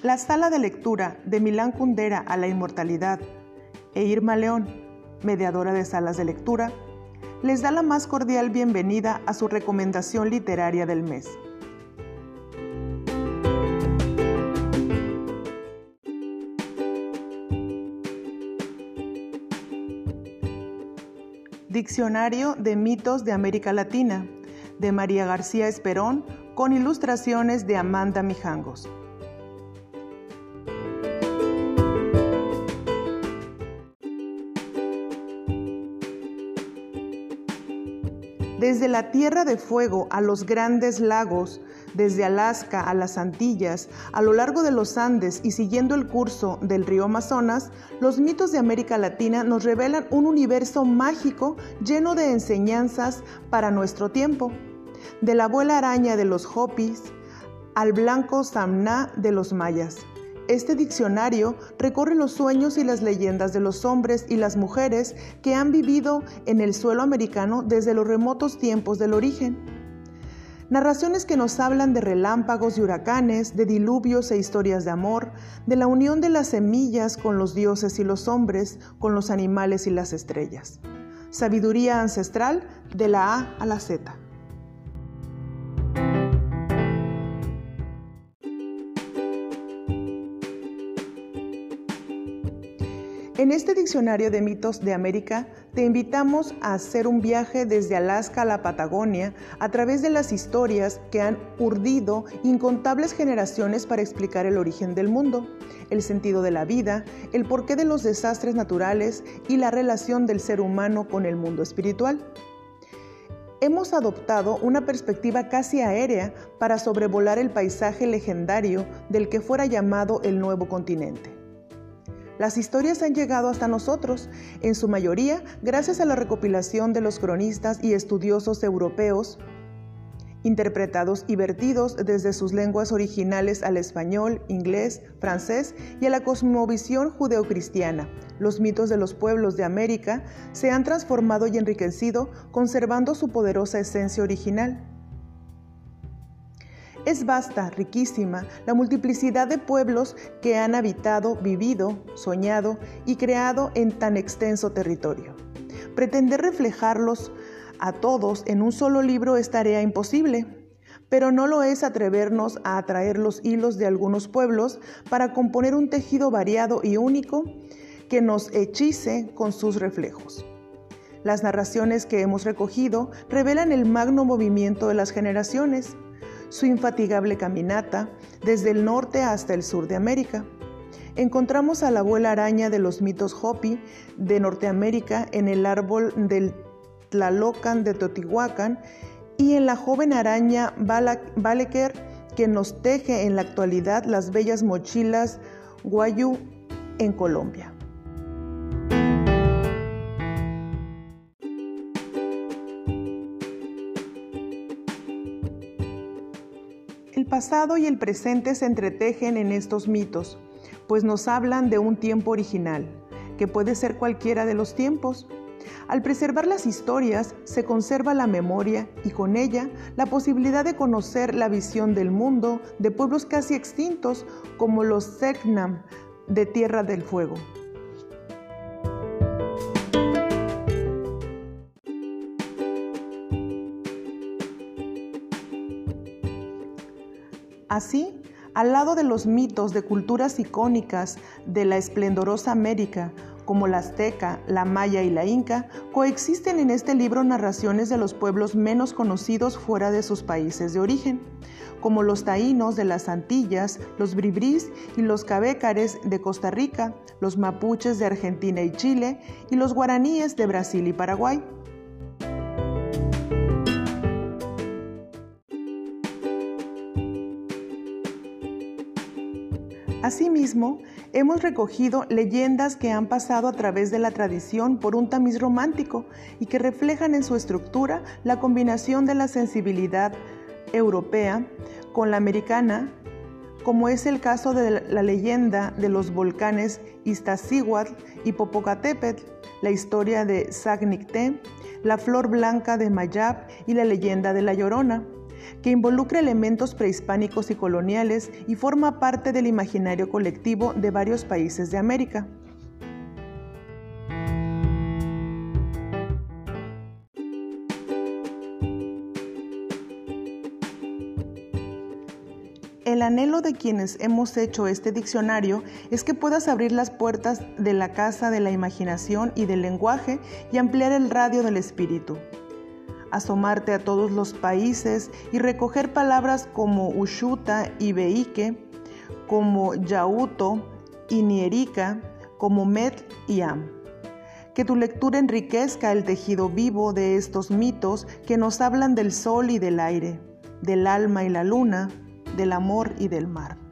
La sala de lectura de Milán Kundera a la inmortalidad e Irma León, mediadora de salas de lectura, les da la más cordial bienvenida a su recomendación literaria del mes. Diccionario de mitos de América Latina, de María García Esperón, con ilustraciones de Amanda Mijangos. Desde la Tierra de Fuego a los grandes lagos, desde Alaska a las Antillas, a lo largo de los Andes y siguiendo el curso del río Amazonas, los mitos de América Latina nos revelan un universo mágico lleno de enseñanzas para nuestro tiempo. De la abuela araña de los Hopis al blanco Samná de los mayas. Este diccionario recorre los sueños y las leyendas de los hombres y las mujeres que han vivido en el suelo americano desde los remotos tiempos del origen. Narraciones que nos hablan de relámpagos y huracanes, de diluvios e historias de amor, de la unión de las semillas con los dioses y los hombres, con los animales y las estrellas. Sabiduría ancestral de la A a la Z. En este diccionario de mitos de América te invitamos a hacer un viaje desde Alaska a la Patagonia a través de las historias que han urdido incontables generaciones para explicar el origen del mundo, el sentido de la vida, el porqué de los desastres naturales y la relación del ser humano con el mundo espiritual. Hemos adoptado una perspectiva casi aérea para sobrevolar el paisaje legendario del que fuera llamado el nuevo continente. Las historias han llegado hasta nosotros, en su mayoría gracias a la recopilación de los cronistas y estudiosos europeos, interpretados y vertidos desde sus lenguas originales al español, inglés, francés y a la cosmovisión judeocristiana. Los mitos de los pueblos de América se han transformado y enriquecido conservando su poderosa esencia original. Es vasta, riquísima, la multiplicidad de pueblos que han habitado, vivido, soñado y creado en tan extenso territorio. Pretender reflejarlos a todos en un solo libro es tarea imposible, pero no lo es atrevernos a atraer los hilos de algunos pueblos para componer un tejido variado y único que nos hechice con sus reflejos. Las narraciones que hemos recogido revelan el magno movimiento de las generaciones, su infatigable caminata desde el norte hasta el sur de América. Encontramos a la abuela araña de los mitos Hopi de Norteamérica en el árbol del Tlalocan de Teotihuacán y en la joven araña Baleker que nos teje en la actualidad las bellas mochilas Guayú en Colombia. Pasado y el presente se entretejen en estos mitos, pues nos hablan de un tiempo original, que puede ser cualquiera de los tiempos. Al preservar las historias se conserva la memoria y con ella la posibilidad de conocer la visión del mundo de pueblos casi extintos como los Selknam de Tierra del Fuego. Así, al lado de los mitos de culturas icónicas de la esplendorosa América, como la azteca, la maya y la inca, coexisten en este libro narraciones de los pueblos menos conocidos fuera de sus países de origen, como los taínos de las Antillas, los bribrís y los cabécares de Costa Rica, los mapuches de Argentina y Chile y los guaraníes de Brasil y Paraguay. Asimismo, hemos recogido leyendas que han pasado a través de la tradición por un tamiz romántico y que reflejan en su estructura la combinación de la sensibilidad europea con la americana, como es el caso de la leyenda de los volcanes Iztaccíhuatl y Popocatépetl, la historia de Sagnicté, la flor blanca de Mayab y la leyenda de la Llorona. que involucra elementos prehispánicos y coloniales y forma parte del imaginario colectivo de varios países de América. El anhelo de quienes hemos hecho este diccionario es que puedas abrir las puertas de la casa de la imaginación y del lenguaje y ampliar el radio del espíritu. Asomarte a todos los países y recoger palabras como Ushuta y Beike, como Yauto y Nierica, como Met y Am. Que tu lectura enriquezca el tejido vivo de estos mitos que nos hablan del sol y del aire, del alma y la luna, del amor y del mar.